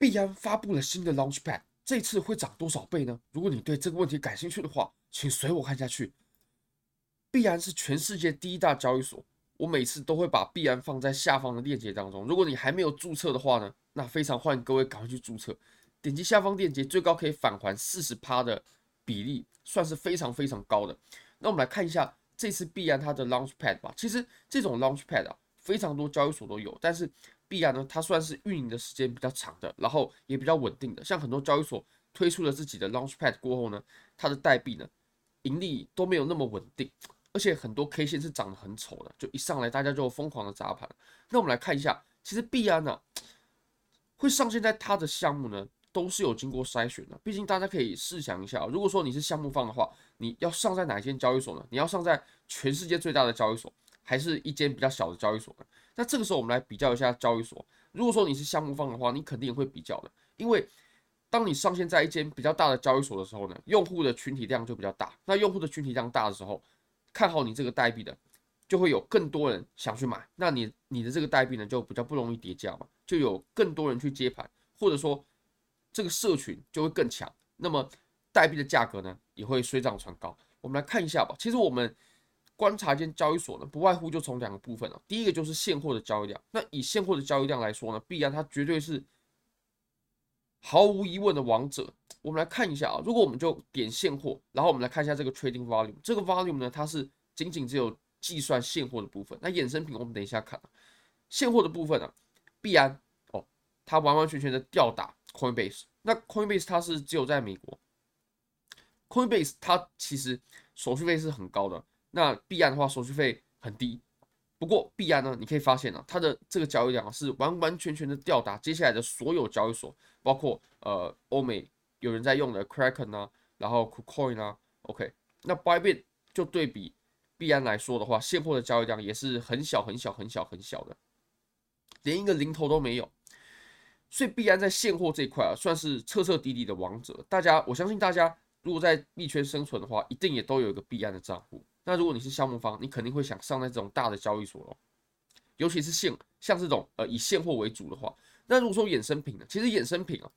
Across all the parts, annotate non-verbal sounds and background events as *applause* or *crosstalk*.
币安发布了新的 Launchpad，这次会涨多少倍呢？如果你对这个问题感兴趣的话，请随我看下去。币安是全世界第一大交易所，我每次都会把币安放在下方的链接当中。如果你还没有注册的话呢，那非常欢迎各位赶快去注册。点击下方链接，最高可以返还四十趴的比例，算是非常非常高的。那我们来看一下这次币安它的 Launchpad 吧。其实这种 Launchpad 啊，非常多交易所都有，但是币安呢，它算是运营的时间比较长的，然后也比较稳定的。像很多交易所推出了自己的 Launchpad 过后呢，它的代币呢，盈利都没有那么稳定。而且很多 K 线是长得很丑的，就一上来大家就疯狂的砸盘。那我们来看一下，其实币安呢、会上线在它的项目呢，都是有经过筛选的。毕竟大家可以试想一下，如果说你是项目方的话，你要上在哪一间交易所呢？你要上在全世界最大的交易所，还是一间比较小的交易所呢？那这个时候我们来比较一下交易所。如果说你是项目方的话，你肯定会比较的，因为当你上线在一间比较大的交易所的时候呢，用户的群体量就比较大。那用户的群体量大的时候，看好你这个代币的，就会有更多人想去买，那你你的这个代币呢，就比较不容易跌价嘛，就有更多人去接盘，或者说这个社群就会更强，那么代币的价格呢也会水涨船高。我们来看一下吧。其实我们观察间交易所呢，不外乎就从两个部分啊，第一个就是现货的交易量。那以现货的交易量来说呢，币安它绝对是毫无疑问的王者。我们来看一下啊，如果我们就点现货，然后我们来看一下这个 trading volume，这个 volume 呢，它是仅仅只有计算现货的部分。那衍生品我们等一下看，现货的部分啊，币安哦，它完完全全的吊打 Coinbase。那 Coinbase 它是只有在美国，Coinbase 它其实手续费是很高的，那币安的话手续费很低。不过币安呢，你可以发现啊，它的这个交易量是完完全全的吊打接下来的所有交易所，包括呃欧美。有人在用的 Kraken 啊，然后 KuCoin 啊，OK，那 Bybit 就对比币安来说的话，现货的交易量也是很小很小很小很小的，连一个零头都没有。所以币安在现货这一块啊，算是彻彻底底的王者。大家，我相信大家如果在币圈生存的话，一定也都有一个币安的账户。那如果你是项目方，你肯定会想上在这种大的交易所咯，尤其是现像这种呃以现货为主的话，那如果说衍生品呢，其实衍生品啊。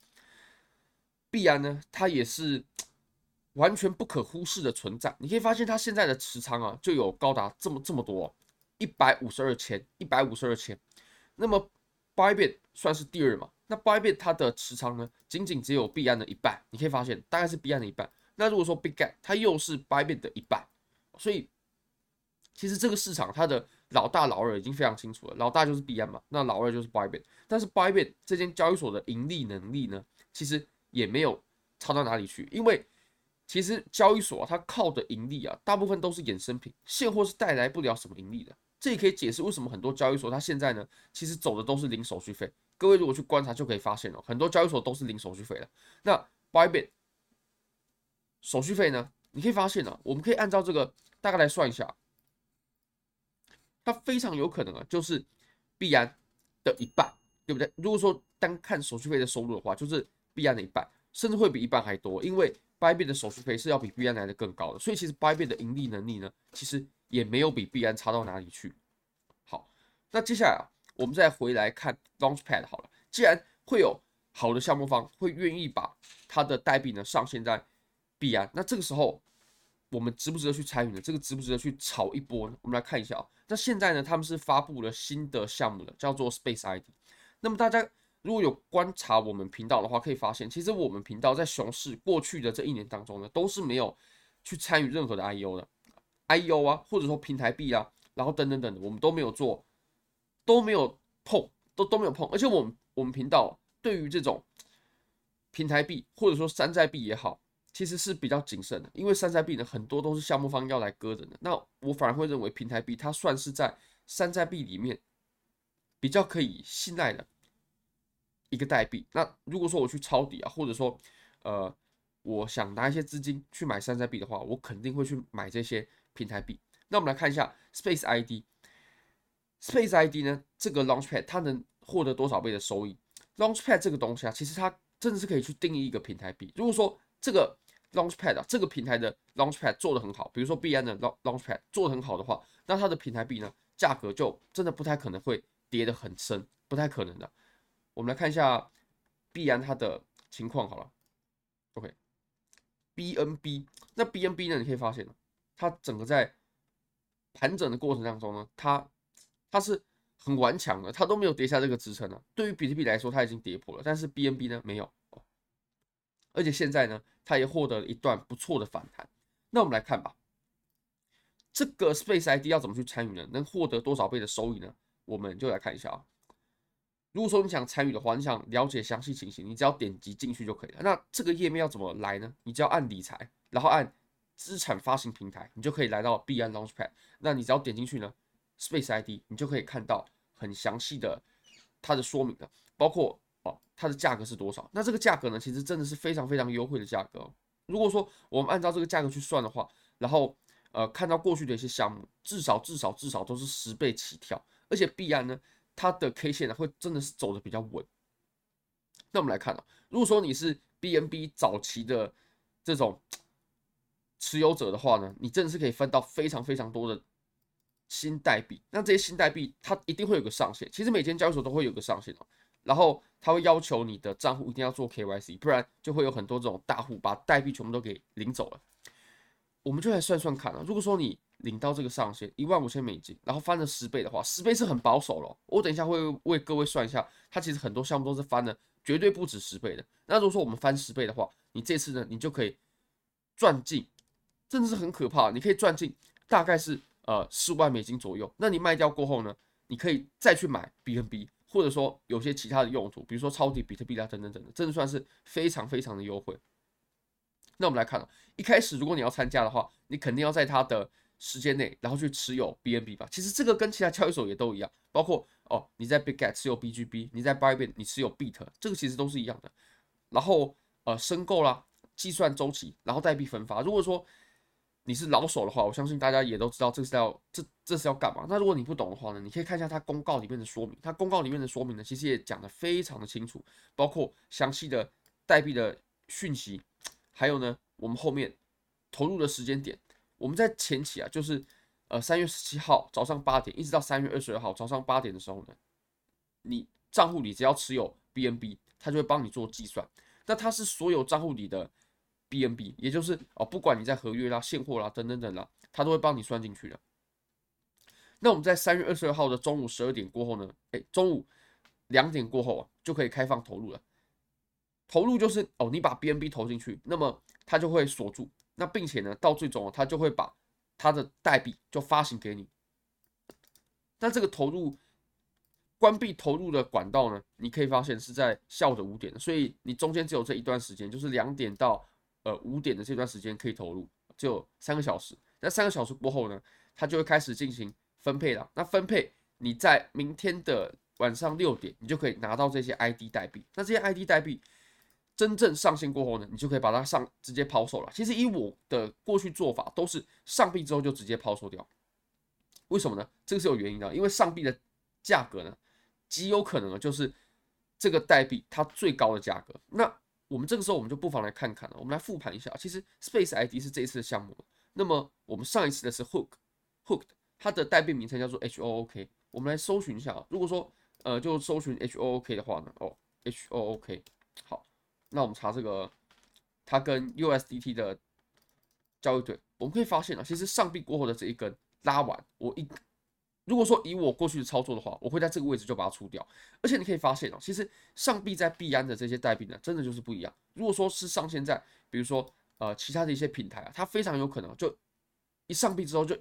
币安呢，它也是 *tsk* 完全不可忽视的存在。你可以发现，它现在的持仓啊，就有高达这么这么多，一百五十二千，一百五十二千。那么，Bybit 算是第二嘛？那 Bybit 它的持仓呢，仅仅只有币安的一半。你可以发现，大概是币安的一半。那如果说 bigget 它又是 Bybit 的一半，所以其实这个市场它的老大老二已经非常清楚了。老大就是币安嘛，那老二就是 Bybit。但是 Bybit 这间交易所的盈利能力呢，其实。也没有差到哪里去，因为其实交易所，它靠的盈利啊，大部分都是衍生品，现货是带来不了什么盈利的。这也可以解释为什么很多交易所它现在呢，其实走的都是零手续费。各位如果去观察就可以发现了，很多交易所都是零手续费的。那 Bybit 手续费呢，你可以发现呢，我们可以按照这个大概来算一下，它非常有可能啊，就是币安的一半，对不对？如果说单看手续费的收入的话，就是。币安的一半，甚至会比一半还多，因为 Bybit 的手续费是要比币安来的更高的，所以其实 Bybit 的盈利能力呢，其实也没有比币安差到哪里去。好，那接下来啊，我们再回来看 Launchpad 好了，既然会有好的项目方会愿意把他的代币呢上线在币安，那这个时候我们值不值得去参与呢？这个值不值得去炒一波呢？我们来看一下啊，那现在呢，他们是发布了新的项目了，叫做 Space ID，那么大家。如果有观察我们频道的话，可以发现，其实我们频道在熊市过去的这一年当中呢，都是没有去参与任何的 I O 的 I O 啊，或者说平台币啊，然后等等等的，我们都没有做，都没有碰，都都没有碰。而且我们我们频道对于这种平台币或者说山寨币也好，其实是比较谨慎的，因为山寨币呢很多都是项目方要来割人的。那我反而会认为平台币它算是在山寨币里面比较可以信赖的。一个代币，那如果说我去抄底啊，或者说，呃，我想拿一些资金去买山寨币的话，我肯定会去买这些平台币。那我们来看一下 Space ID，Space ID 呢，这个 Launchpad 它能获得多少倍的收益？Launchpad 这个东西啊，其实它真的是可以去定义一个平台币。如果说这个 Launchpad 啊，这个平台的 Launchpad 做得很好，比如说币安的 Launchpad 做得很好的话，那它的平台币呢，价格就真的不太可能会跌得很深，不太可能的。我们来看一下币安它的情况好了，OK，BNB，那 BNB 呢，你可以发现它整个在盘整的过程当中呢，它它是很顽强的，它都没有跌下这个支撑呢。对于比特币来说，它已经跌破了，但是 BNB 呢没有，而且现在呢，它也获得了一段不错的反弹。那我们来看吧，这个 Space ID 要怎么去参与呢？能获得多少倍的收益呢？我们就来看一下啊。如果说你想参与的话，你想了解详细情形，你只要点击进去就可以了。那这个页面要怎么来呢？你只要按理财，然后按资产发行平台，你就可以来到币安 Launchpad。那你只要点进去呢，Space ID，你就可以看到很详细的它的说明的，包括哦它的价格是多少。那这个价格呢，其实真的是非常非常优惠的价格。如果说我们按照这个价格去算的话，然后呃看到过去的一些项目，至少至少至少都是十倍起跳，而且必然呢。它的 K 线呢，会真的是走的比较稳。那我们来看啊，如果说你是 BNB 早期的这种持有者的话呢，你真的是可以分到非常非常多的新代币。那这些新代币它一定会有个上限，其实每间交易所都会有个上限哦。然后他会要求你的账户一定要做 KYC，不然就会有很多这种大户把代币全部都给领走了。我们就来算算看啊，如果说你领到这个上限一万五千美金，然后翻了十倍的话，十倍是很保守了。我等一下会为各位算一下，它其实很多项目都是翻了绝对不止十倍的。那如果说我们翻十倍的话，你这次呢，你就可以赚进，真的是很可怕。你可以赚进大概是呃十万美金左右。那你卖掉过后呢，你可以再去买 BNB，或者说有些其他的用途，比如说抄底比特币啊等等等等，真的算是非常非常的优惠。那我们来看啊，一开始如果你要参加的话，你肯定要在它的时间内，然后去持有 BNB 吧。其实这个跟其他交易所也都一样，包括哦，你在 Bitget 持有 BGB，你在 Bybit 你持有 Bit，这个其实都是一样的。然后呃，申购啦，计算周期，然后代币分发。如果说你是老手的话，我相信大家也都知道这是要这这是要干嘛。那如果你不懂的话呢，你可以看一下它公告里面的说明。它公告里面的说明呢，其实也讲得非常的清楚，包括详细的代币的讯息，还有呢，我们后面投入的时间点。我们在前期啊，就是呃三月十七号早上八点，一直到三月二十二号早上八点的时候呢，你账户里只要持有 BNB，它就会帮你做计算。那它是所有账户里的 BNB，也就是哦，不管你在合约啦、现货啦等等等啦，它都会帮你算进去的。那我们在三月二十二号的中午十二点过后呢，哎，中午两点过后啊，就可以开放投入了。投入就是哦，你把 BNB 投进去，那么它就会锁住。那并且呢，到最终它就会把它的代币就发行给你。那这个投入关闭投入的管道呢，你可以发现是在下午的五点，所以你中间只有这一段时间，就是两点到呃五点的这段时间可以投入，只有三个小时。那三个小时过后呢，它就会开始进行分配了。那分配你在明天的晚上六点，你就可以拿到这些 ID 代币。那这些 ID 代币。真正上线过后呢，你就可以把它上直接抛售了。其实以我的过去做法，都是上币之后就直接抛售掉。为什么呢？这个是有原因的，因为上币的价格呢，极有可能就是这个代币它最高的价格。那我们这个时候我们就不妨来看看了，我们来复盘一下。其实 Space ID 是这一次的项目，那么我们上一次的是 Hook Hooked，它的代币名称叫做 HOOK。我们来搜寻一下，如果说呃就搜寻 HOOK 的话呢，哦 HOOK 好。那我们查这个，它跟 USDT 的交易对，我们可以发现啊，其实上币过后的这一根拉完，我一如果说以我过去的操作的话，我会在这个位置就把它出掉。而且你可以发现哦，其实上币在币安的这些代币呢，真的就是不一样。如果说是上线在，比如说呃其他的一些平台啊，它非常有可能就一上币之后就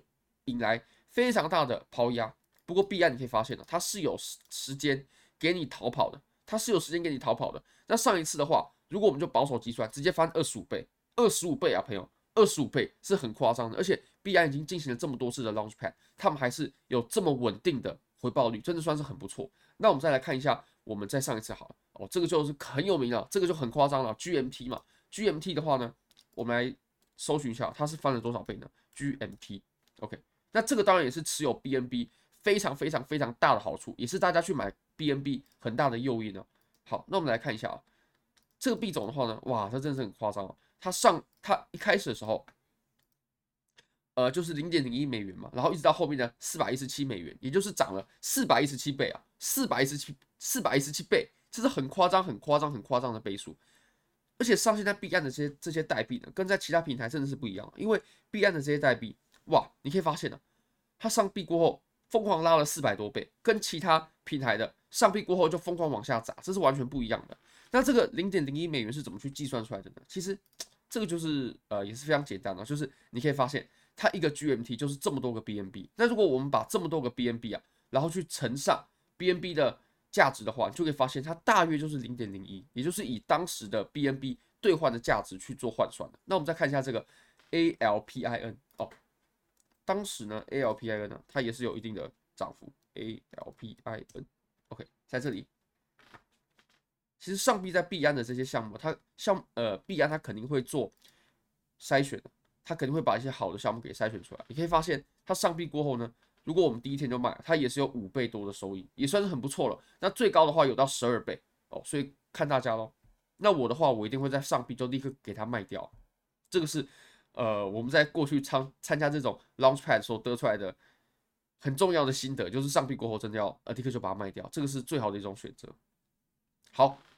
引来非常大的抛压。不过币安你可以发现呢，它是有时间给你逃跑的，它是有时间给你逃跑的。那上一次的话。如果我们就保守计算，直接翻二十五倍，二十五倍啊，朋友，二十五倍是很夸张的。而且币安已经进行了这么多次的 Launchpad，他们还是有这么稳定的回报率，真的算是很不错。那我们再来看一下，我们再上一次好了哦，这个就是很有名了，这个就很夸张了。GMT 嘛，GMT 的话呢，我们来搜寻一下，它是翻了多少倍呢？GMT，OK，那这个当然也是持有 BNB 非常非常非常大的好处，也是大家去买 BNB 很大的诱因呢。好，那我们来看一下啊。这个币种的话呢，哇，它真的是很夸张哦。它上它一开始的时候，呃，就是零点零一美元嘛，然后一直到后面呢，四百一十七美元，也就是涨了四百一十七倍啊，四百一十七四百一十七倍，这是很夸张、很夸张、很夸张的倍数。而且上线在币安的这些这些代币呢，跟在其他平台真的是不一样。因为币安的这些代币，哇，你可以发现呢、啊，它上币过后疯狂拉了四百多倍，跟其他平台的上币过后就疯狂往下砸，这是完全不一样的。那这个零点零一美元是怎么去计算出来的呢？其实这个就是呃也是非常简单的，就是你可以发现它一个 GMT 就是这么多个 BNB。那如果我们把这么多个 BNB 啊，然后去乘上 BNB 的价值的话，你就可以发现它大约就是零点零一，也就是以当时的 BNB 兑换的价值去做换算的。那我们再看一下这个 ALPIN 哦，当时呢 ALPIN 呢它也是有一定的涨幅，ALPIN OK 在这里。其实上币在币安的这些项目，它像呃币安它肯定会做筛选，它肯定会把一些好的项目给筛选出来。你可以发现，它上币过后呢，如果我们第一天就卖，它也是有五倍多的收益，也算是很不错了。那最高的话有到十二倍哦，所以看大家咯。那我的话，我一定会在上币就立刻给它卖掉。这个是呃我们在过去参参加这种 Launchpad 所得出来的很重要的心得，就是上币过后真的要呃立刻就把它卖掉，这个是最好的一种选择。好。